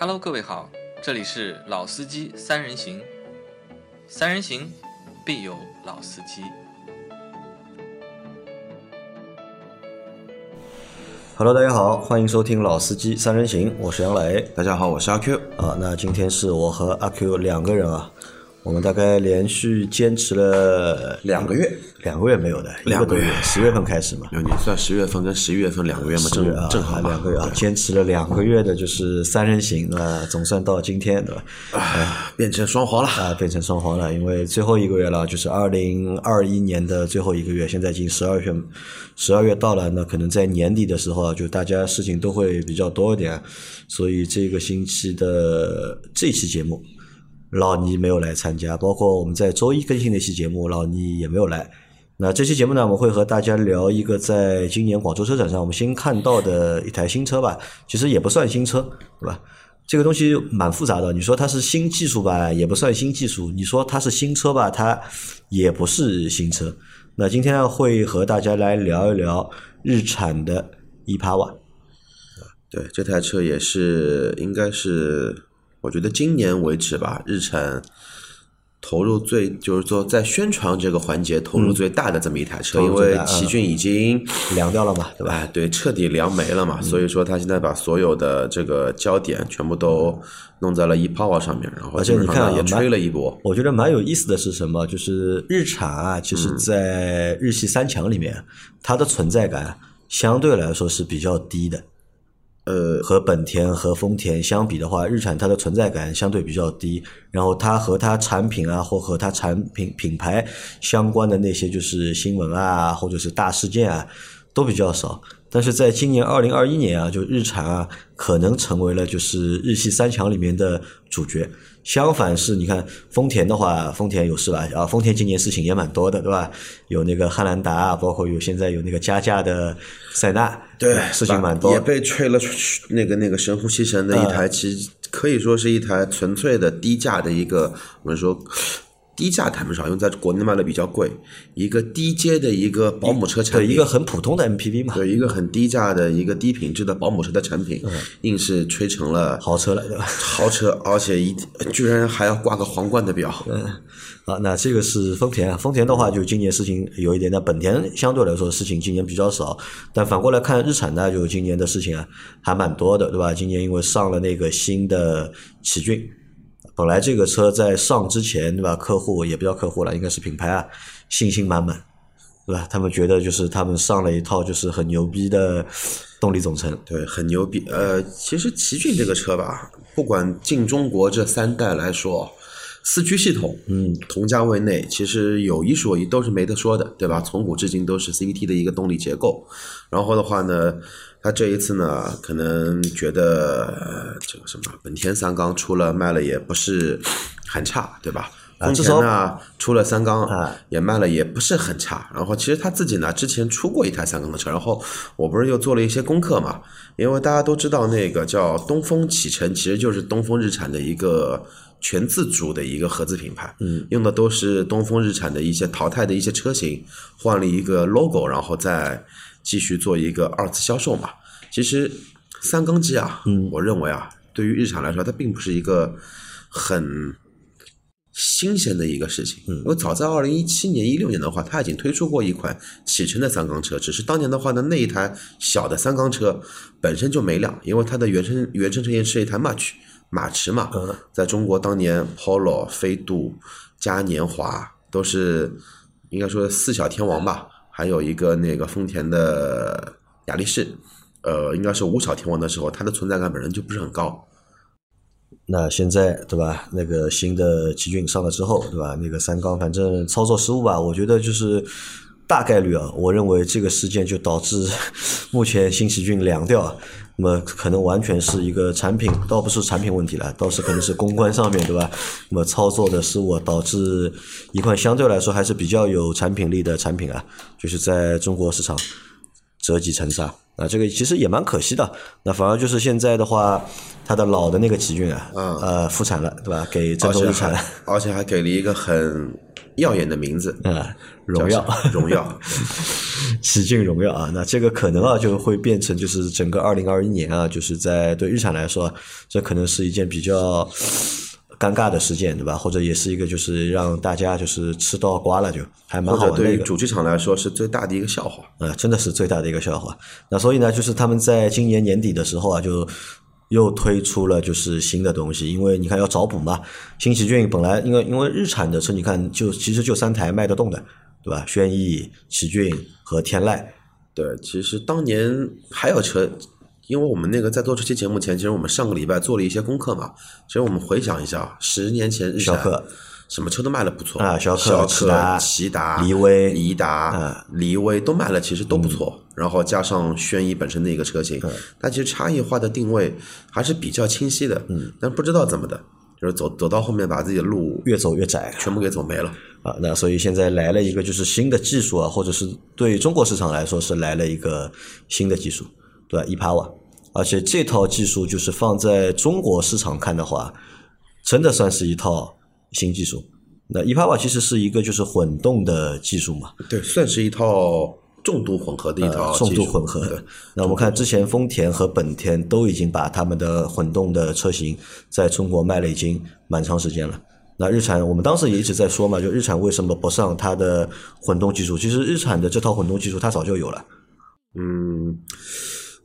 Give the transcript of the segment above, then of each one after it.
Hello，各位好，这里是老司机三人行，三人行必有老司机。Hello，大家好，欢迎收听老司机三人行，我是杨磊大家好，我是阿 Q。啊。那今天是我和阿 Q 两个人啊，我们大概连续坚持了两个月，两个月没有的，两个月。十月份开始嘛，那你算十月份跟十一月份两个月嘛，正正好两个月啊，坚持了两个月的就是三人行啊，总算到今天对吧？啊变成双黄了。啊，变成双黄了，因为最后一个月了，就是二零二一年的最后一个月，现在已经十二月，十二月到了，那可能在年底的时候啊，就大家事情都会比较多一点，所以这个星期的这期节目，老倪没有来参加，包括我们在周一更新的一期节目，老倪也没有来。那这期节目呢，我们会和大家聊一个在今年广州车展上我们新看到的一台新车吧，其实也不算新车，对吧？这个东西蛮复杂的，你说它是新技术吧，也不算新技术；你说它是新车吧，它也不是新车。那今天，会和大家来聊一聊日产的 e 帕瓦。对，这台车也是应该是，我觉得今年为止吧，日产投入最就是说在宣传这个环节投入最大的这么一台车，因为奇骏已经凉掉了嘛，对吧？哎，对，彻底凉没了嘛，所以说他现在把所有的这个焦点全部都弄在了 ePower 上面，然后而且你基本上看也吹了一波。我觉得蛮有意思的是什么？就是日产啊，其实在日系三强里面，它的存在感相对来说是比较低的。呃，和本田和丰田相比的话，日产它的存在感相对比较低，然后它和它产品啊，或和它产品品牌相关的那些就是新闻啊，或者是大事件啊，都比较少。但是在今年二零二一年啊，就日产啊，可能成为了就是日系三强里面的主角。相反是，你看丰田的话，丰田有事吧？啊，丰田今年事情也蛮多的，对吧？有那个汉兰达啊，包括有现在有那个加价的塞纳，对，事情蛮多也。被吹了那个那个神乎其神的一台，其实可以说是一台纯粹的低价的一个，我们说低价谈不上，因为在国内卖的比较贵，一个低阶的一个保姆车产对，一个很普通的 MPV 嘛，对一个很低价的一个低品质的保姆车的产品，嗯硬是吹成了豪车了，对吧？豪车，而且一居然还要挂个皇冠的表，啊，那这个是丰田啊，丰田的话就今年事情有一点，那本田相对来说事情今年比较少，但反过来看日产呢，就今年的事情啊还蛮多的，对吧？今年因为上了那个新的奇骏，本来这个车在上之前，对吧？客户也不叫客户了，应该是品牌啊，信心满满，对吧？他们觉得就是他们上了一套就是很牛逼的动力总成，对，很牛逼。呃，其实奇骏这个车吧，不管进中国这三代来说，四驱系统，嗯，同价位内其实有一说一，都是没得说的，对吧？从古至今都是 CVT 的一个动力结构。然后的话呢，他这一次呢，可能觉得、呃这个什么本田三缸出了卖了也不是很差，对吧？丰田呢出了三缸啊也卖了也不是很差。然后其实他自己呢之前出过一台三缸的车，然后我不是又做了一些功课嘛，因为大家都知道那个叫东风启辰，其实就是东风日产的一个全自主的一个合资品牌，嗯，用的都是东风日产的一些淘汰的一些车型，换了一个 logo，然后再继续做一个二次销售嘛。其实三缸机啊，嗯，我认为啊，对于日产来说，它并不是一个很新鲜的一个事情，因为早在二零一七年、一六年的话，它已经推出过一款启辰的三缸车，只是当年的话呢，那一台小的三缸车本身就没亮，因为它的原生原生车型是一台 March 马驰嘛，在中国当年 Polo、飞度、嘉年华都是应该说四小天王吧，还有一个那个丰田的雅力士，呃，应该是五小天王的时候，它的存在感本身就不是很高。那现在对吧？那个新的奇骏上了之后，对吧？那个三缸反正操作失误吧，我觉得就是大概率啊，我认为这个事件就导致 目前新奇骏凉掉啊。那么可能完全是一个产品，倒不是产品问题了，倒是可能是公关上面对吧？那么操作的失误啊导致一款相对来说还是比较有产品力的产品啊，就是在中国市场折戟沉沙啊，这个其实也蛮可惜的。那反而就是现在的话，它的老的那个奇骏啊，嗯呃，复产了，对吧？给郑州日产还，而且还给了一个很耀眼的名字，啊，荣耀，荣耀，奇骏荣耀啊，那这个可能啊就会变成就是整个二零二一年啊，就是在对日产来说，这可能是一件比较尴尬的事件，对吧？或者也是一个就是让大家就是吃到瓜了，就还蛮好玩。对于主机厂来说是最大的一个笑话。呃，真的是最大的一个笑话。那所以呢，就是他们在今年年底的时候啊，就又推出了就是新的东西，因为你看要找补嘛。新奇骏本来因为因为日产的车，你看就其实就三台卖得动的，对吧？轩逸、奇骏和天籁。对，其实当年还有车，因为我们那个在做这期节目前，其实我们上个礼拜做了一些功课嘛。其实我们回想一下，十年前日产什么车都卖的不错啊逍逍客骐达骐达、骊威骊达啊、骊威都卖了，其实都不错。然后加上轩逸本身的一个车型，它其实差异化的定位还是比较清晰的。嗯，但不知道怎么的，就是走走到后面把自己的路越走越窄全部给走没了。啊，那所以现在来了一个就是新的技术啊，或者是对中国市场来说是来了一个新的技术，对吧？ePower，而且这套技术就是放在中国市场看的话，真的算是一套新技术。那 ePower 其实是一个就是混动的技术嘛，对，算是一套重度混合的一套呃重技术度混合对。那我们看之前丰田和本田都已经把他们的混动的车型在中国卖了已经蛮长时间了。那日产，我们当时也一直在说嘛，就日产为什么不上它的混动技术？其实日产的这套混动技术它早就有了。嗯，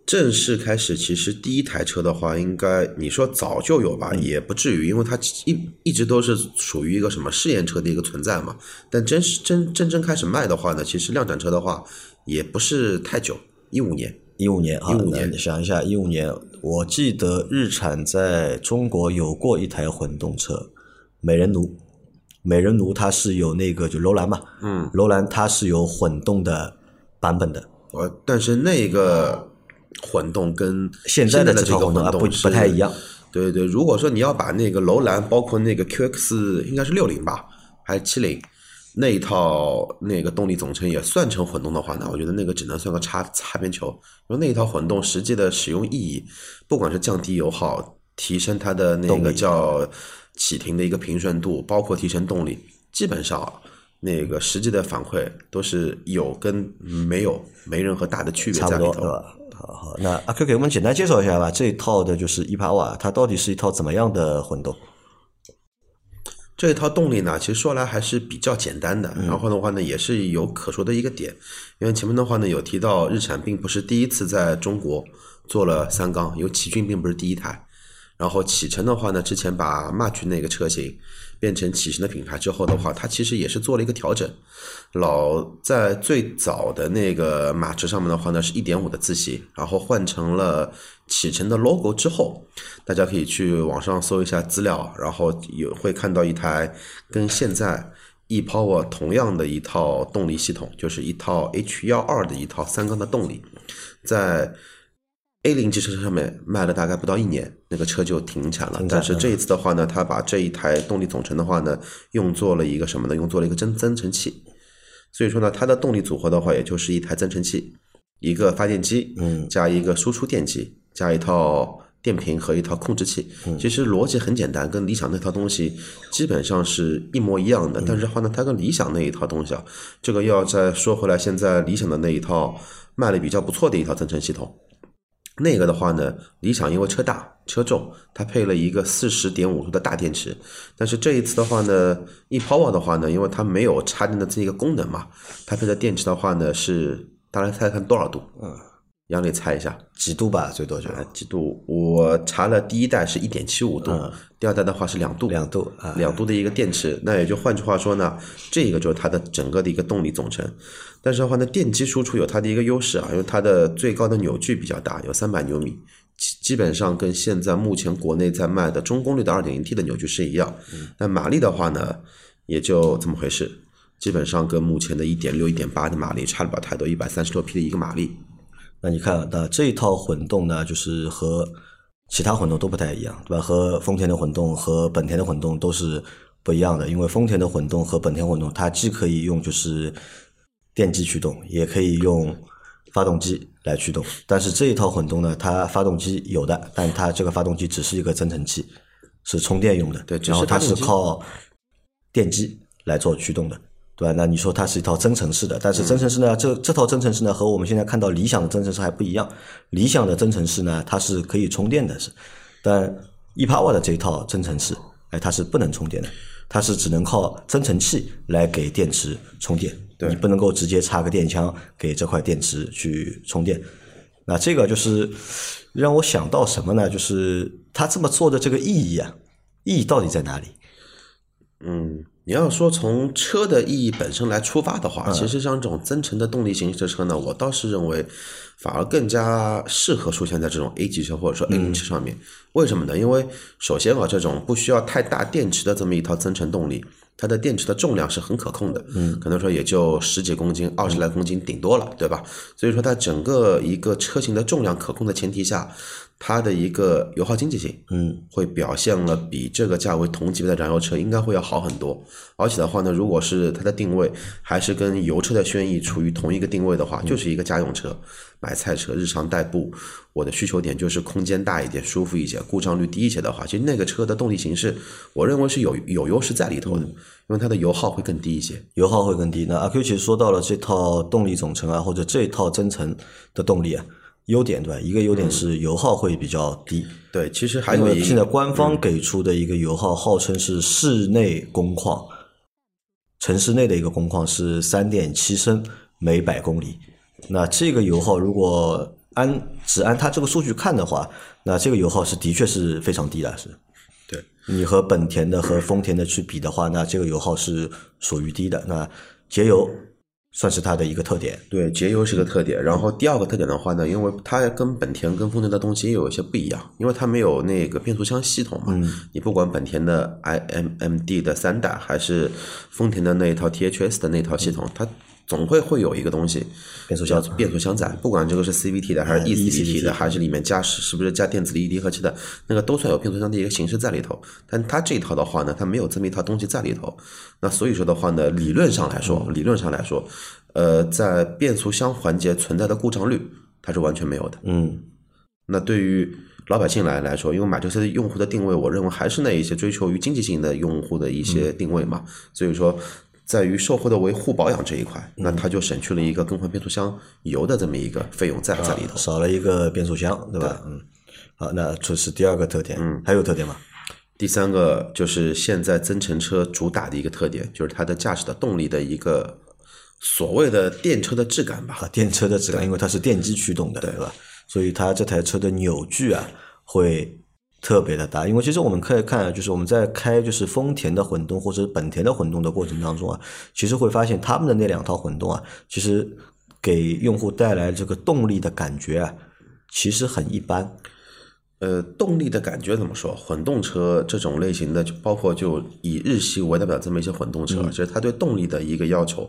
正式开始，其实第一台车的话，应该你说早就有吧，也不至于，因为它一一直都是属于一个什么试验车的一个存在嘛。但真是真真正开始卖的话呢，其实量产车的话也不是太久，一五年。一五年啊，15年你想一下，一五年，我记得日产在中国有过一台混动车，美人奴。美人奴它是有那个就楼兰嘛，嗯，楼兰它是有混动的版本的，我但是那个混动跟现在的这个套混动啊不不太一样。对对，如果说你要把那个楼兰，包括那个 QX 应该是六零吧，还是七零那一套那个动力总成也算成混动的话，那我觉得那个只能算个擦擦边球。因为那一套混动实际的使用意义，不管是降低油耗、提升它的那个叫启停的一个平顺度，包括提升动力，基本上啊那个实际的反馈都是有跟没有没任何大的区别在里头？好好，那阿 Q 给我们简单介绍一下吧，这一套的就是 ePower，它到底是一套怎么样的混动？这一套动力呢，其实说来还是比较简单的，然后的话呢，也是有可说的一个点，因为前面的话呢有提到日产并不是第一次在中国做了三缸，因为奇骏并不是第一台，然后启辰的话呢，之前把 March 那个车型变成启辰的品牌之后的话，它其实也是做了一个调整。老在最早的那个马车上面的话呢，是一点五的自吸，然后换成了启辰的 logo 之后，大家可以去网上搜一下资料，然后有会看到一台跟现在 ePower 同样的一套动力系统，就是一套 H 幺二的一套三缸的动力，在 A 零级车上面卖了大概不到一年，那个车就停产了。但是这一次的话呢，他把这一台动力总成的话呢，用作了一个什么呢？用作了一个增增程器。所以说呢，它的动力组合的话，也就是一台增程器，一个发电机，嗯加一个输出电机，加一套电瓶和一套控制器。其实逻辑很简单，跟理想那套东西基本上是一模一样的。但是的话呢，它跟理想那一套东西啊，这个要再说回来，现在理想的那一套卖的比较不错的一套增程系统。那个的话呢，理想因为车大车重，它配了一个四十点五度的大电池。但是这一次的话呢，ePower 的话呢，因为它没有插电的这一个功能嘛，它配的电池的话呢是，大家猜猜看多少度？嗯，杨磊猜一下，几度吧，最多就啊，几度？我查了第一代是一点七五度，嗯第二代的话是两度，两度啊，两度的一个电池，那也就换句话说呢，这个就是它的整个的一个动力总成。但是的话呢，电机输出有它的一个优势啊，因为它的最高的扭矩比较大，有三百牛米，基基本上跟现在目前国内在卖的中功率的二点零 T 的扭矩是一样。那马力的话呢，也就这么回事，基本上跟目前的一点六、一点八的马力差不了太多，一百三十六匹的一个马力。那你看，那这一套混动呢，就是和其他混动都不太一样，对吧？和丰田的混动和本田的混动都是不一样的，因为丰田的混动和本田混动，它既可以用就是电机驱动，也可以用发动机来驱动。但是这一套混动呢，它发动机有的，但它这个发动机只是一个增程器，是充电用的。对只是然后它是靠电机来做驱动的，对吧？那你说它是一套增程式的，但是增程式呢，这这套增程式呢和我们现在看到理想的增程式还不一样。理想的增程式呢，它是可以充电的，是，但 ePower 的这一套增程式，哎，它是不能充电的，它是只能靠增程器来给电池充电，你不能够直接插个电枪给这块电池去充电。那这个就是让我想到什么呢？就是它这么做的这个意义啊，意义到底在哪里？嗯，你要说从车的意义本身来出发的话，其实像这种增程的动力型的车呢，我倒是认为反而更加适合出现在这种 A 级车或者说 A 零车上面。为什么呢？因为首先啊，这种不需要太大电池的这么一套增程动力，它的电池的重量是很可控的，嗯，可能说也就十几公斤、二十来公斤顶多了，对吧？所以说它整个一个车型的重量可控的前提下，它的一个油耗经济性，嗯，会表现了比这个价位同级别的燃油车应该会要好很多。而且的话呢，如果是它的定位还是跟油车的轩逸处于同一个定位的话，就是一个家用车、买菜车、日常代步，我的需求点就是空间大一点、舒服一些、故障率低一些的话，其实那个车的动力形式，我认为是有有优势在里头的，因为它的油耗会更低一些。油耗会更低。那阿 Q 其实说到了这套动力总成啊，或者这套增程的动力啊，优点对吧？一个优点是油耗会比较低，对，其实还有一为现在官方给出的一个油耗号称是室内工况，城市内的一个工况是三点七升每百公里。那这个油耗如果按只按它这个数据看的话，那这个油耗是的确是非常低的，是。对，你和本田的和丰田的去比的话，那这个油耗是属于低的。那节油算是它的一个特点。对，节油是个特点。然后第二个特点的话呢，因为它跟本田跟丰田的东西也有一些不一样，因为它没有那个变速箱系统嘛。你不管本田的 iMMD 的三代，还是丰田的那一套 THS 的那套系统，它总会会有一个东西，变速箱叫变速箱载，不管这个是 CVT 的还是 ECVT 的，还是里面加是是不是加电子离离合器的，那个都算有变速箱的一个形式在里头。但它这一套的话呢，它没有这么一套东西在里头。那所以说的话呢，理论上来说，理论上来说，呃，在变速箱环节存在的故障率，它是完全没有的。嗯，那对于老百姓来来说，因为买这些用户的定位，我认为还是那一些追求于经济性的用户的一些定位嘛，所以说。在于售后的维护保养这一块，那它就省去了一个更换变速箱油的这么一个费用在在里头。少了一个变速箱，对吧？嗯，好，那这是第二个特点。嗯，还有特点吗？第三个就是现在增程车主打的一个特点，就是它的驾驶的动力的一个所谓的电车的质感吧。啊，电车的质感，因为它是电机驱动的，对吧？所以它这台车的扭矩啊会特别的大。因为其实我们可以看，就是我们在开就是丰田的混动或者本田的混动的过程当中啊，其实会发现他们的那两套混动啊，其实给用户带来这个动力的感觉啊，其实很一般。呃，动力的感觉怎么说？混动车这种类型的，就包括就以日系为代表这么一些混动车，其实它对动力的一个要求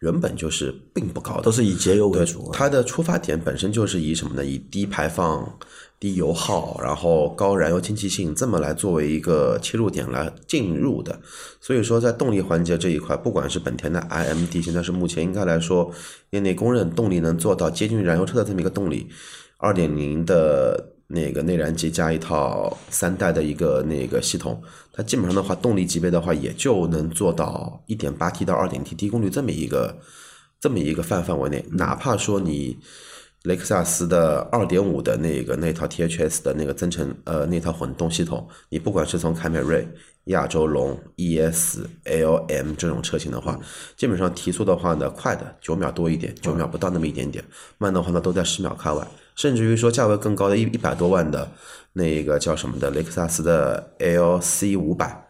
原本就是并不高的，都是以节油为对主。它的出发点本身就是以什么呢？以低排放、低油耗，然后高燃油经济性这么来作为一个切入点来进入的。所以说，在动力环节这一块，不管是本田的 iMD，现在是目前应该来说业内公认动力能做到接近燃油车的这么一个动力，二点零的。那个内燃机加一套三代的一个那个系统，它基本上的话，动力级别的话，也就能做到一点八 T 到二点 T 低功率这么一个这么一个范范围内。哪怕说你雷克萨斯的二点五的那个那套 THS 的那个增程呃那套混动系统，你不管是从凯美瑞、亚洲龙、ES、LM 这种车型的话，基本上提速的话呢，快的九秒多一点，九秒不到那么一点点，慢的话呢都在十秒开外。甚至于说价位更高的一一百多万的那个叫什么的雷克萨斯的 LC 五百，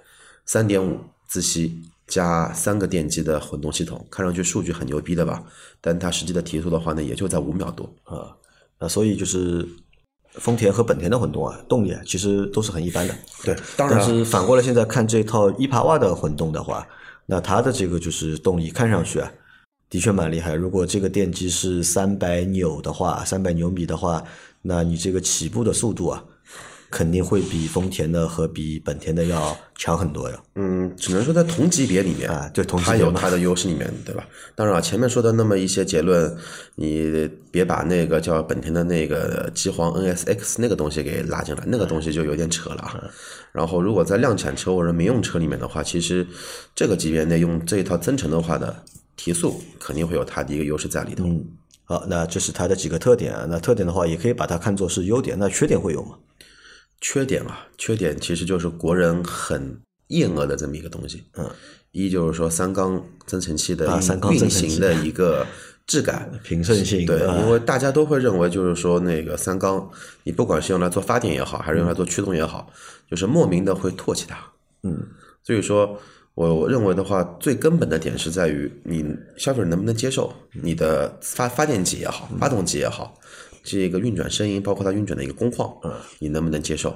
三点五自吸加三个电机的混动系统，看上去数据很牛逼的吧？但它实际的提速的话呢，也就在五秒多。啊，那所以就是丰田和本田的混动啊，动力啊，其实都是很一般的。对，当然但是反过来现在看这套伊帕瓦的混动的话，那它的这个就是动力看上去啊，的确蛮厉害。如果这个电机是三百扭的话，三百牛米的话，那你这个起步的速度啊，肯定会比丰田的和比本田的要强很多呀。嗯，只能说在同级别里面啊对同级它别它的优势里面，对吧？当然了，前面说的那么一些结论，你别把那个叫本田的那个机皇 NSX 那个东西给拉进来，那个东西就有点扯了啊。然后，如果在量产车或者民用车里面的话，其实这个级别内用这一套增程的话呢，提速肯定会有它的一个优势在里头。嗯，好，那这是它的几个特点啊。那特点的话，也可以把它看作是优点。那缺点会有吗？缺点啊，缺点其实就是国人很厌恶的这么一个东西。嗯，一就是说三缸增程器的运行的一个质感。平顺性对，啊因为大家都会认为，就是说那个三缸，你不管是用来做发电也好，还是用来做驱动也好，就是莫名的会唾弃它。嗯，所以说，我我认为的话，最根本的点是在于你消费者能不能接受你的发发电机也好，发动机也好，这个运转声音，包括它运转的一个工况，嗯你能不能接受？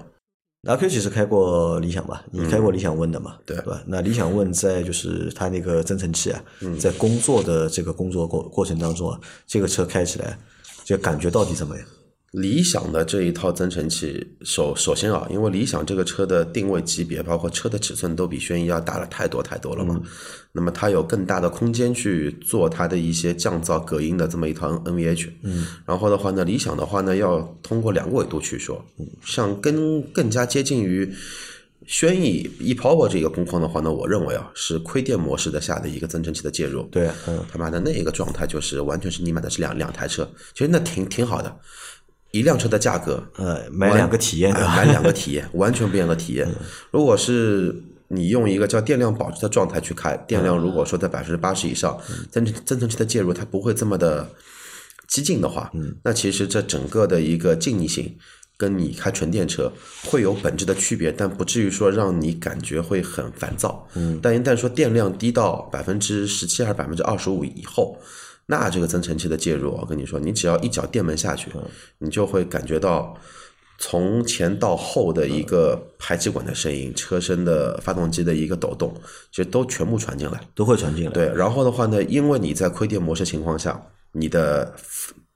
阿 Q 其实开过理想吧？你开过理想 ONE 的嘛？对吧？那理想 ONE 在就是它那个增程器啊，在工作的这个工作过过程当中啊，这个车开起来，这感觉到底怎么样？理想的这一套增程器，首首先啊，因为理想这个车的定位级别，包括车的尺寸都比轩逸要大了太多太多了嘛。那么它有更大的空间去做它的一些降噪隔音的这么一套 NVH。嗯。然后的话呢，理想的话呢，要通过两个维度去说，像更更加接近于。轩逸 ePower 这个工况的话呢，我认为啊是亏电模式的下的一个增程器的介入。对，嗯，他妈的那一个状态就是完全是你买的是两两台车，其实那挺挺好的，一辆车的价格，呃，买两个体验，买两个体验，完全不一样的体验。如果是你用一个叫电量保值的状态去开，电量如果说在百分之八十以上，增程增程器的介入它不会这么的激进的话，那其实这整个的一个静谧性。跟你开纯电车会有本质的区别，但不至于说让你感觉会很烦躁。嗯，但一旦说电量低到百分之十七还是百分之二十五以后，那这个增程器的介入，我跟你说，你只要一脚电门下去，你就会感觉到从前到后的一个排气管的声音、车身的发动机的一个抖动，其实都全部传进来。都会传进来。对，然后的话呢，因为你在亏电模式情况下，你的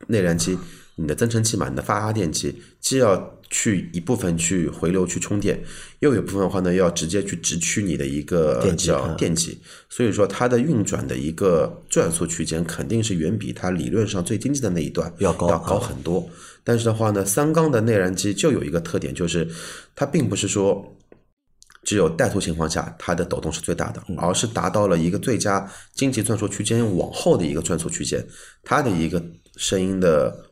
内燃机、你的增程器嘛，你的发电机，既要去一部分去回流去充电，又有一部分的话呢，要直接去直驱你的一个叫电机嗯。电机，所以说它的运转的一个转速区间肯定是远比它理论上最经济的那一段要高要高很多。但是的话呢，三缸的内燃机就有一个特点，就是它并不是说只有怠速情况下它的抖动是最大的，而是达到了一个最佳经济转速区间往后的一个转速区间，它的一个声音的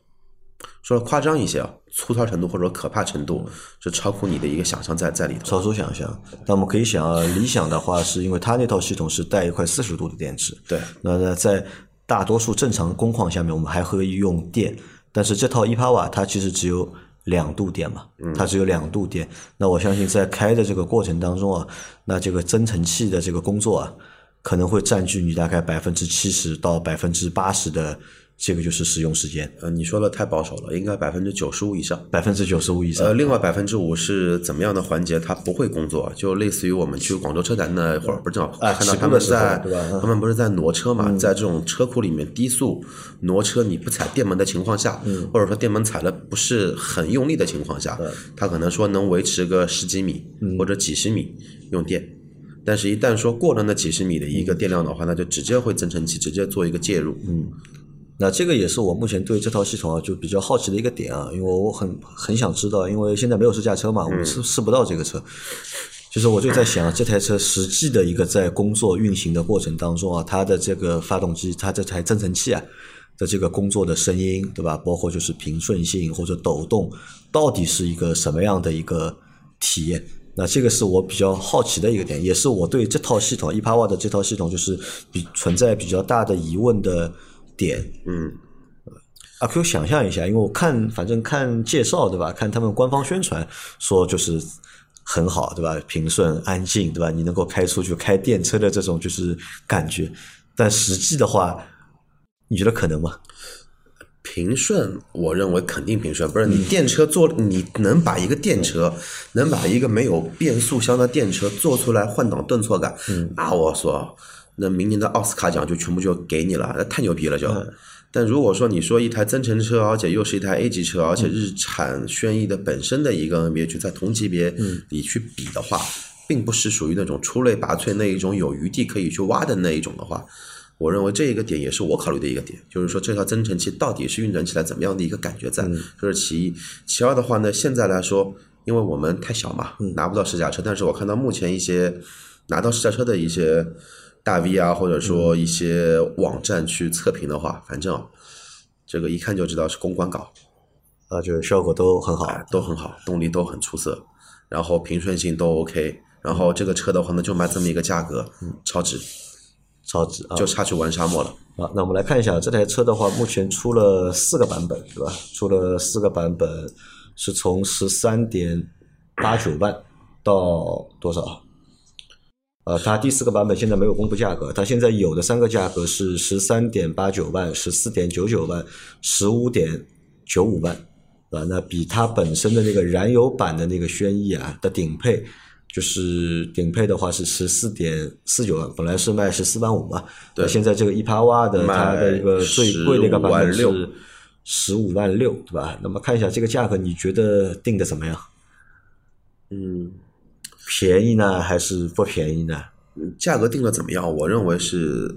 说夸张一些啊，粗糙程度或者说可怕程度是超乎你的一个想象在在里头。超出想象。那我们可以想啊，理想的话是因为它那套系统是带一块四十度的电池，对，那那在大多数正常工况下面，我们还可以用电，但是这套一帕瓦它其实只有两度电嘛，它只有两度电。那我相信在开的这个过程当中啊，那这个增程器的这个工作啊，可能会占据你大概百分之七十到百分之八十的这个就是使用时间，呃，你说的太保守了，应该百分之九十五以上。百分之九十五以上。呃，另外百分之五是怎么样的环节它不会工作？就类似于我们去广州车展那会儿，不是正好啊看到他们在他们不是在挪车嘛，在这种车库里面低速挪车，你不踩电门的情况下，嗯或者说电门踩的不是很用力的情况下，它可能说能维持个十几米嗯或者几十米用电。但是，一旦说过了那几十米的一个电量的话，那就直接会增程器直接做一个介入。嗯，那这个也是我目前对这套系统啊就比较好奇的一个点啊，因为我很很想知道，因为现在没有试驾车嘛，我们试试不到这个车。就是我就在想，这台车实际的一个在工作运行的过程当中啊，它的这个发动机，它这台增程器啊的这个工作的声音，对吧？包括就是平顺性或者抖动，到底是一个什么样的一个体验？那这个是我比较好奇的一个点，也是我对这套系统 e p a w a 的这套系统就是比存在比较大的疑问的点。嗯，阿 Q 想象一下，因为我看反正看介绍对吧？看他们官方宣传说就是很好对吧？平顺安静对吧？你能够开出去开电车的这种就是感觉，但实际的话，你觉得可能吗？平顺，我认为肯定平顺。不是你电车做，你能把一个电车，能把一个没有变速箱的电车做出来换挡顿挫感，那我说那明年的奥斯卡奖就全部就给你了，那太牛逼了就。嗯但如果说你说一台增程车，而且又是一台 A 级车，嗯而且日产轩逸的本身的一个 NBA 去在同级别嗯里去比的话，并不是属于那种出类拔萃那一种有余地可以去挖的那一种的话，我认为这一个点也是我考虑的一个点，就是说这套增程器到底是运转起来怎么样的一个感觉在，这是其一。其二的话呢，现在来说，因为我们太小嘛，拿不到试驾车，但是我看到目前一些拿到试驾车的一些大 V 啊，或者说一些网站去测评的话，反正啊这个一看就知道是公关稿，啊，就是效果都很好。哎，都很好，动力都很出色，然后平顺性都 OK，然后这个车的话呢，就卖这么一个价格，超值，超值啊！就差去玩沙漠了。啊，那我们来看一下这台车的话，目前出了四个版本，对吧？出了四个版本，是从十三点八九万到多少？呃，它第四个版本现在没有公布价格，它现在有的三个价格是十三点八九万、十四点九九万、十五点九五万，啊，那比它本身的那个燃油版的那个轩逸啊的顶配，就是顶配的话是十四点四九万，本来是卖十四万五嘛，对那现在这个一帕瓦的它的一个最贵的一个版本15是万十五万六，对吧？那么看一下这个价格，你觉得定的怎么样？嗯，便宜呢，还是不便宜呢？价格定的怎么样？我认为是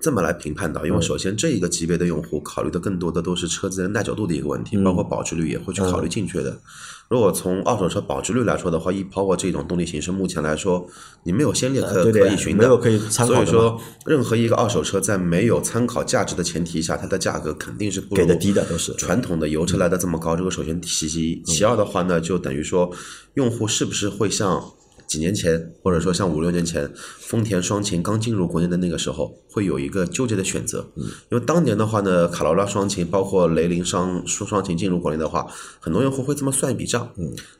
这么来评判的，因为首先这一个级别的用户考虑的更多的都是车子的耐久度的一个问题，包括保值率也会去考虑进去的。如果从二手车保值率来说的话，一 Power 这种动力形式目前来说，你没有先例可可以寻的，没有可以参考的所以说，任何一个二手车在没有参考价值的前提下，它的价格肯定是不如给的低的都是传统的油车来的这么高。这个首先其一，其二的话呢，就等于说用户是不是会像几年前，或者说像五六年前，丰田双擎刚进入国内的那个时候，会有一个纠结的选择。因为当年的话呢，卡罗拉双擎包括雷凌双双双擎进入国内的话，很多用户会这么算一笔账：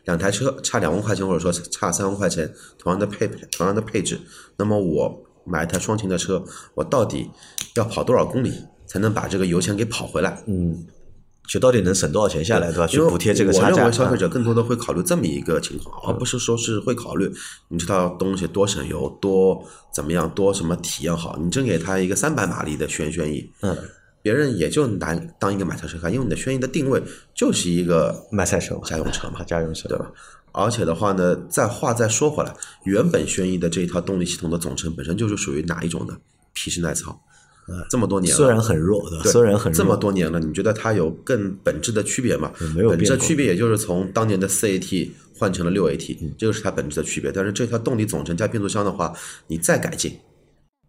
两台车差两万块钱，或者说差三万块钱，同样的配同样的配置，那么我买一台双擎的车，我到底要跑多少公里才能把这个油钱给跑回来？嗯，就到底能省多少钱下来，对吧？去补贴这个差价。我认为消费啊者更多的会考虑这么一个情况，而不是说是会考虑你这套东西多省油、多怎么样、多什么体验好。你真给他一个三百马力的轩轩逸，嗯，别人也就拿当一个买菜车看，因为你的轩逸的定位就是一个买菜车家用车嘛啊，，家用车对吧？而且的话呢，再话再说回来，原本轩逸的这一套动力系统的总成本身就是属于哪一种呢？皮实耐操。这么多年了，虽然很弱？虽然很弱，这么多年了，你觉得它有更本质的区别吗？本质的区别也就是从当年的四 AT 换成了六 AT，、这嗯个是它本质的区别。但是这套动力总成加变速箱的话，你再改进，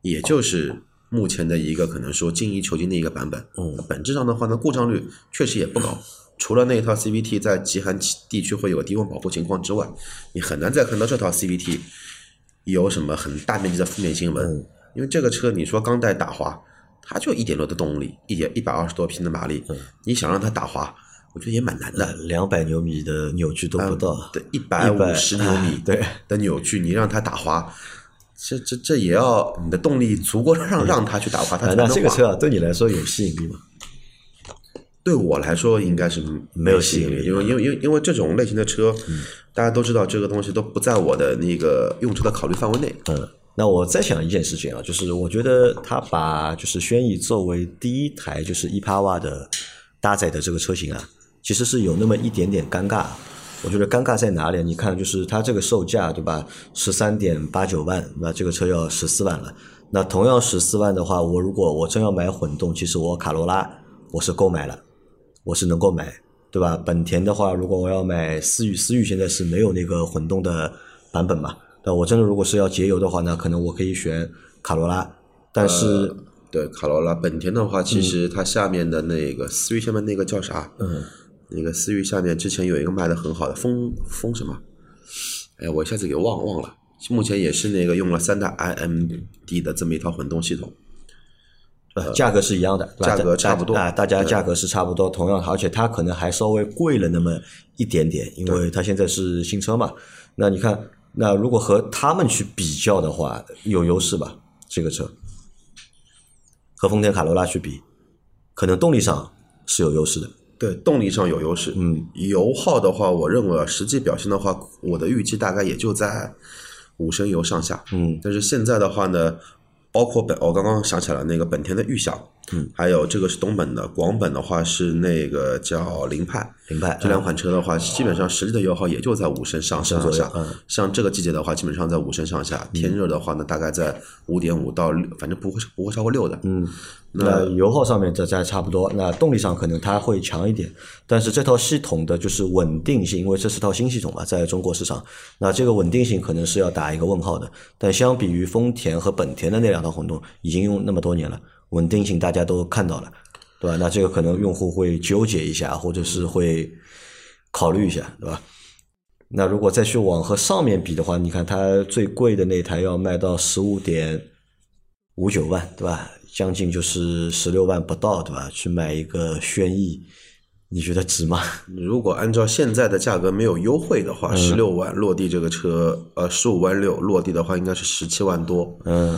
也就是目前的一个可能说精益求精的一个版本。嗯，本质上的话呢，故障率确实也不高。除了那一套 CVT 在极寒地区会有低温保护情况之外，你很难再看到这套 CVT 有什么很大面积的负面新闻。嗯因为这个车你说钢带打滑，它就一点六的动力，一点一百二十多匹的马力，你想让它打滑，我觉得也蛮难的。两百牛米的扭矩都不到，对，一百五十牛米对的扭矩，你让它打滑，这这这也要你的动力足够让让它去打滑，那这个车啊，对你来说有吸引力吗？对我来说应该是没有吸引力因为因为因为因为这种类型的车，大家都知道这个东西都不在我的那个用车的考虑范围内。嗯，那我再想一件事情啊，就是我觉得他把就是轩逸作为第一台就是一帕瓦的搭载的这个车型啊，其实是有那么一点点尴尬。我觉得尴尬在哪里？你看，就是它这个售价对吧？十三点八九万，那这个车要十四万了。那同样十四万的话，我如果我真要买混动，其实我卡罗拉我是购买了，我是能够买，对吧？本田的话，如果我要买思域，思域现在是没有那个混动的版本嘛？那我真的如果是要节油的话呢，可能我可以选卡罗拉，但是、呃对卡罗拉，本田的话，其实它下面的那个思域下面那个叫啥？嗯，那个思域下面之前有一个卖的很好的风风什么？哎，我一下子给忘忘了。目前也是那个用了三代 IMD 的这么一套混动系统。呃价格是一样的，价格差不多啊，大家价格是差不多，同样，而且它可能还稍微贵了那么一点点，因为它现在是新车嘛。那你看，那如果和他们去比较的话，有优势吧？这个车和丰田卡罗拉去比，可能动力上是有优势的。对，动力上有优势。嗯，油耗的话，我认为啊实际表现的话，我的预计大概也就在五升油上下。嗯，但是现在的话呢，包括本，我刚刚想起来了，那个本田的裕享，嗯，还有这个是东本的，广本的话是那个叫凌派，凌派这两款车的话，基本上实际的油耗也就在五升上上下。嗯，像这个季节的话，基本上在五升上下。天热的话呢，大概在五点五到六，反正不会不会超过六的。嗯，那油耗上面这在差不多，那动力上可能它会强一点，但是这套系统的就是稳定性，因为这是套新系统嘛，在中国市场，那这个稳定性可能是要打一个问号的。但相比于丰田和本田的那两套混动，已经用那么多年了，稳定性大家都看到了，对吧？那这个可能用户会纠结一下，或者是会考虑一下，对吧？那如果再去往和上面比的话，你看它最贵的那台要卖到十五点五九万，对吧？将近就是十六万不到，对吧？去买一个轩逸，你觉得值吗？如果按照现在的价格没有优惠的话，十六万落地这个车，呃，十五万六落地的话，应该是十七万多。嗯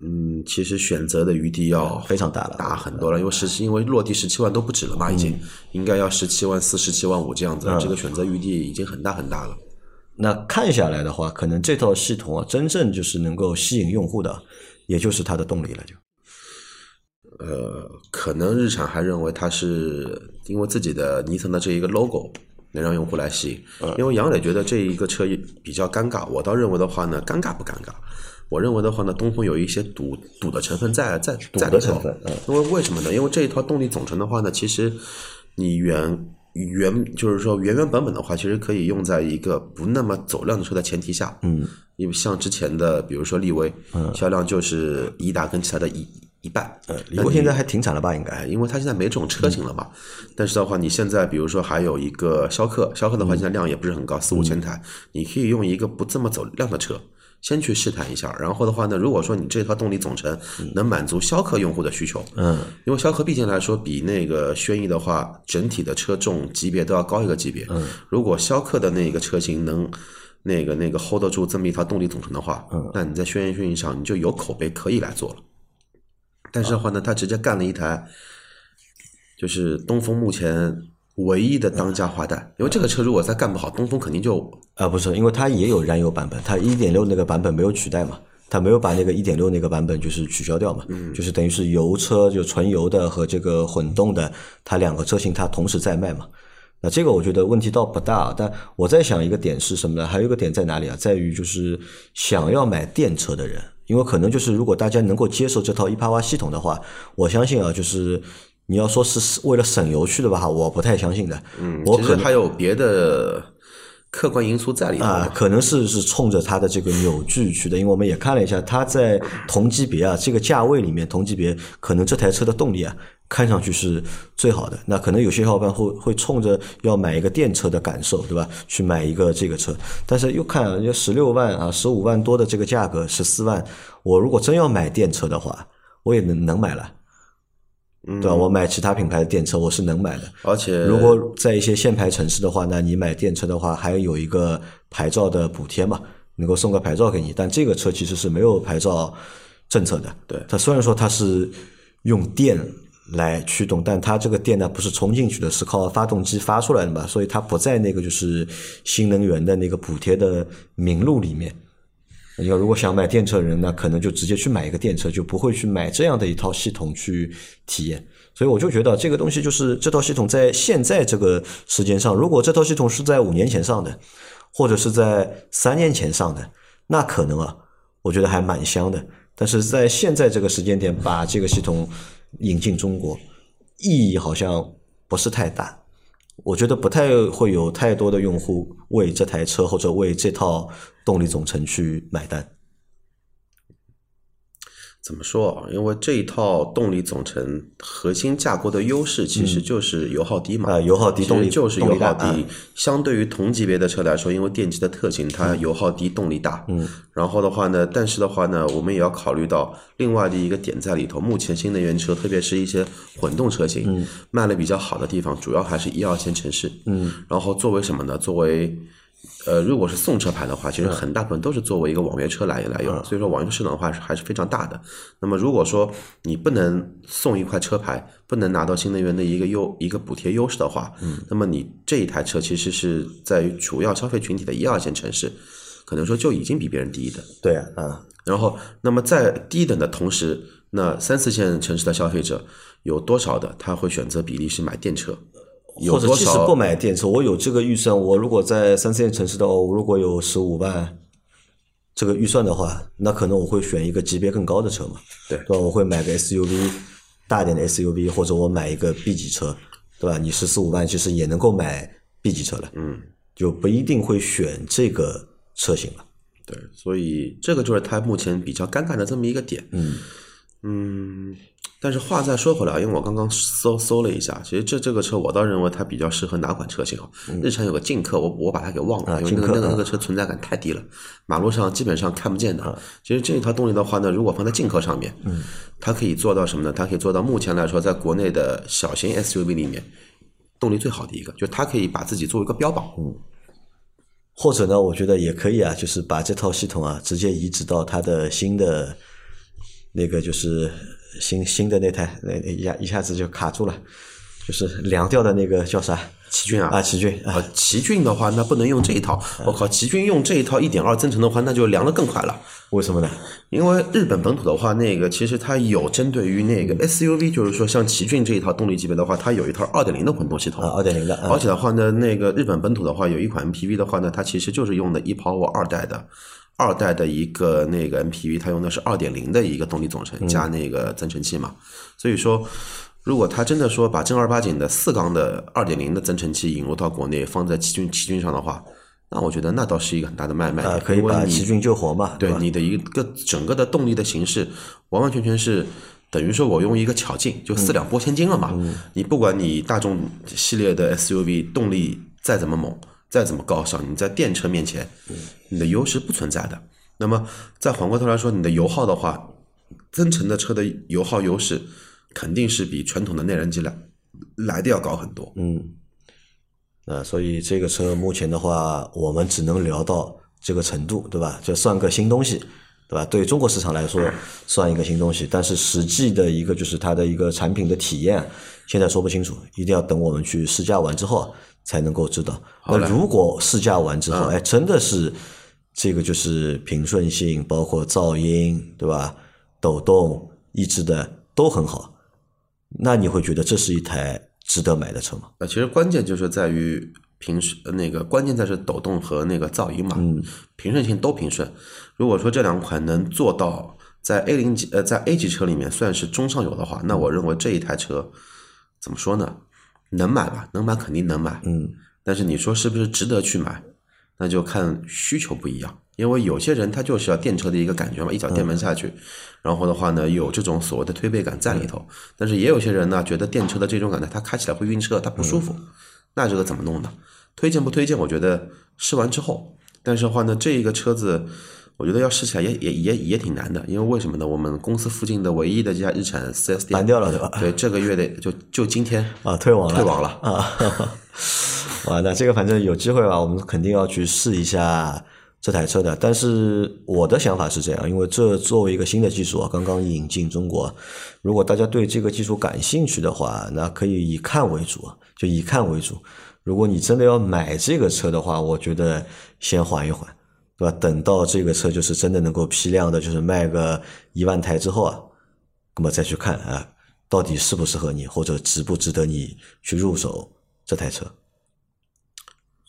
嗯，其实选择的余地要非常大了，大很多了，因为十七，因为落地十七万都不止了嘛，已经应该要十七万四、十七万五这样子，这个选择余地已经很大很大了。那看下来的话，可能这套系统啊，真正就是能够吸引用户的，也就是它的动力了，就。呃，可能日产还认为它是因为自己的尼桑的这一个 logo 能让用户来吸引，因为杨磊觉得这一个车比较尴尬，我倒认为的话呢，尴尬不尴尬？我认为的话呢，东风有一些赌赌的成分在在在里头，因为为什么呢？因为这一套动力总成的话呢，其实你原原就是说原原本本的话，其实可以用在一个不那么走量的车的前提下，嗯，因为像之前的比如说力威，嗯，销量就是一达跟其他的一。一半，呃，李威现在还停产了吧？应该，因为它现在没这种车型了嘛。但是的话，你现在比如说还有一个逍客，逍客的话现在量也不是很高，四五千台，你可以用一个不这么走量的车先去试探一下。然后的话呢，如果说你这套动力总成能满足逍客用户的需求，嗯，因为逍客毕竟来说比那个轩逸的话，整体的车重级别都要高一个级别。嗯，如果逍客的那个车型能那个那个 hold 得住这么一套动力总成的话，嗯，那你在轩逸轩逸上你就有口碑可以来做了。但是的话呢，他直接干了一台，就是东风目前唯一的当家花旦。因为这个车如果再干不好，东风肯定就啊不是，因为它也有燃油版本，它一点六那个版本没有取代嘛，它没有把那个一点六那个版本就是取消掉嘛，就是等于是油车就纯油的和这个混动的，它两个车型它同时在卖嘛。那这个我觉得问题倒不大，但我在想一个点是什么呢？还有一个点在哪里啊？在于就是想要买电车的人。因为可能就是如果大家能够接受这套一帕瓦系统的话，我相信啊，就是你要说是为了省油去的吧，我不太相信的。嗯，我可能还有别的客观因素在里头啊，可能是是冲着它的这个扭矩去的。因为我们也看了一下，它在同级别啊这个价位里面，同级别可能这台车的动力啊。看上去是最好的，那可能有些小伙伴会会冲着要买一个电车的感受，对吧？去买一个这个车，但是又看要十六万啊，十五万多的这个价格，十四万，我如果真要买电车的话，我也能能买了，对吧？我买其他品牌的电车我是能买的，而且如果在一些限牌城市的话，那你买电车的话还有一个牌照的补贴嘛，能够送个牌照给你，但这个车其实是没有牌照政策的，对它虽然说它是用电。来驱动，但它这个电呢不是充进去的，是靠发动机发出来的嘛，所以它不在那个就是新能源的那个补贴的名录里面。你要如果想买电车的人，那可能就直接去买一个电车，就不会去买这样的一套系统去体验。所以我就觉得这个东西就是这套系统在现在这个时间上，如果这套系统是在五年前上的，或者是在三年前上的，那可能啊，我觉得还蛮香的。但是在现在这个时间点，把这个系统。引进中国意义好像不是太大，我觉得不太会有太多的用户为这台车或者为这套动力总成去买单。怎么说？因为这一套动力总成核心架构的优势其实就是油耗低嘛。啊，油耗低，动力就是油耗低。相对于同级别的车来说，因为电机的特性，它油耗低，动力大。嗯。然后的话呢，但是的话呢，我们也要考虑到另外的一个点在里头。目前新能源车，特别是一些混动车型，卖的比较好的地方，主要还是一二线城市。嗯。然后作为什么呢？作为呃，如果是送车牌的话，其实很大部分都是作为一个网约车来来用，所以说网约车市场的话是还是非常大的。那么如果说你不能送一块车牌，不能拿到新能源的一个优一个补贴优势的话，嗯，那么你这一台车其实是在于主要消费群体的一二线城市，可能说就已经比别人低一等。对啊，啊，然后，那么在低等的同时，那三四线城市的消费者有多少的他会选择比例是买电车？有或者即使不买电车，我有这个预算，我如果在三四线城市的话，我如果有十五万这个预算的话，那可能我会选一个级别更高的车嘛，对对吧？我会买个 SUV 大一点的 SUV，或者我买一个 B 级车，对吧？你十四五万其实也能够买 B 级车了，嗯，就不一定会选这个车型了。对，所以这个就是它目前比较尴尬的这么一个点。嗯嗯，但是话再说回来，因为我刚刚搜搜了一下，其实这这个车我倒认为它比较适合哪款车型啊？日产有个劲客，我我把它给忘了，啊因为那个那个那个车存在感太低了，马路上基本上看不见的。其实这一套动力的话呢，如果放在劲客上面，嗯，它可以做到什么呢？它可以做到目前来说，在国内的小型 SUV 里面。动力最好的一个，就它可以把自己作为一个标榜，或者呢，我觉得也可以啊，就是把这套系统啊直接移植到它的新的那个，就是新新的那台，那一下一下子就卡住了，就是凉掉的那个叫啥？奇骏啊，啊，奇骏啊，呃，奇骏的话，那不能用这一套。我靠，奇骏用这一套一点二增程的话，那就凉的更快了。为什么呢？因为日本本土的话，那个其实它有针对于那个 SUV，就是说像奇骏这一套动力级别的话，它有一套二点零的混动系统啊，二点零的，啊而且的话呢，那个日本本土的话，有一款 MPV 的话呢，它其实就是用的 ePower 二代的二代的一个那个 MPV，它用的是二点零的一个动力总成加那个增程器嘛。所以说，如果它真的说把正儿八经的四缸的二点零的增程器引入到国内，放在奇骏奇骏上的话，那我觉得那倒是一个很大的卖卖啊，可以把奇骏救活嘛，吧？对你的一个整个的动力的形式，完完全全是等于说我用一个巧劲，就四两拨千斤了嘛。你不管你大众系列的 SUV 动力再怎么猛，再怎么高效，你在电车面前，你的优势不存在的。那么再反过头来说，你的油耗的话，增程的车的油耗优势肯定是比传统的内燃机来来的要高很多。嗯，啊，所以这个车目前的话，我们只能聊到这个程度，对吧？这算个新东西，对吧？对中国市场来说，算一个新东西，但是实际的一个就是它的一个产品的体验，现在说不清楚，一定要等我们去试驾完之后才能够知道。那如果试驾完之后，哎，真的是这个就是平顺性，包括噪音，对吧？抖动抑制的都很好，那你会觉得这是一台值得买的车吗？那，其实关键就是在于平顺，呃那个关键在是抖动和那个噪音嘛，嗯，平顺性都平顺。如果说这两款能做到在 A 零级呃在 A 级车里面算是中上游的话，那我认为这一台车怎么说呢？能买吧，能买肯定能买，嗯，但是你说是不是值得去买，那就看需求不一样。因为有些人他就是要电车的一个感觉嘛，一脚电门下去，然后的话呢有这种所谓的推背感在里头。但是也有些人呢觉得电车的这种感觉，他开起来会晕车，他不舒服。那这个怎么弄呢？推荐不推荐？我觉得试完之后，但是的话呢，这一个车子，我觉得要试起来也也也也挺难的，因为为什么呢？我们公司附近的唯一的这家日产 4S 店搬掉了对吧？对，这个月的就就今天 啊，退网了，退网了啊！哇，那这个反正有机会吧，我们肯定要去试一下这台车的。但是我的想法是这样，因为这作为一个新的技术啊，刚刚引进中国，如果大家对这个技术感兴趣的话，那可以以看为主，就以看为主。如果你真的要买这个车的话，我觉得先缓一缓，对吧？等到这个车就是真的能够批量的，就是卖个一万台之后啊，那么再去看啊，到底适不适合你，或者值不值得你去入手这台车。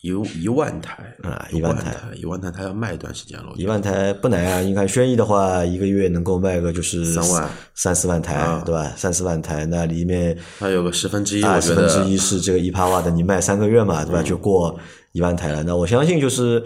一一万台啊一一万台台，一万台，它要卖一段时间了。一万台不难啊，你看轩逸的话，一个月能够卖个就是三万三四万台，啊对吧？三四万台，那里面它有个十分之一，啊，我觉得十分之一是这个一帕瓦的，你卖三个月嘛，对吧？就过一万台了。那我相信就是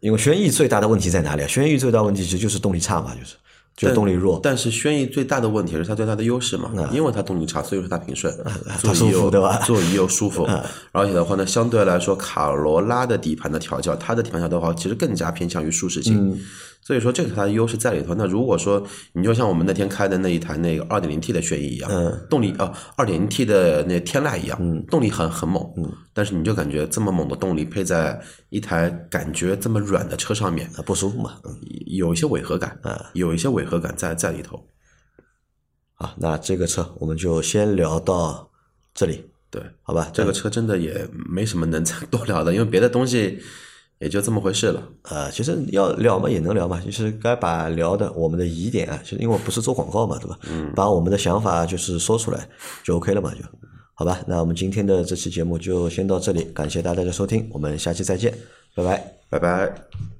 因为轩逸最大的问题在哪里啊？轩逸最大问题其实就是动力差嘛，就是就是动力弱，但是轩逸最大的问题是它最大的优势嘛，因为它动力差，所以说它平顺，座椅啊舒服又对吧啊座椅又舒服，而且的话呢，相对来说，卡罗拉的底盘的调教，它的底盘调教的话，其实更加偏向于舒适性。嗯所以说，这个它的优势在里头。那如果说你就像我们那天开的那一台那个二点零 T 的轩逸一样，嗯动力啊，二点零 T 的那天籁一样，动力很很猛，但是你就感觉这么猛的动力配在一台感觉这么软的车上面，啊不舒服嘛。嗯有一些违和感，啊有一些违和感在在里头。好，那这个车我们就先聊到这里，对，好吧？这个车真的也没什么能再 多聊的，因为别的东西也就这么回事了。呃，其实要聊嘛也能聊嘛，就是该把聊的我们的疑点啊，就因为我不是做广告嘛，对吧？嗯，把我们的想法就是说出来就 OK 了嘛，就好吧。那我们今天的这期节目就先到这里，感谢大家的收听，我们下期再见，拜拜。拜拜。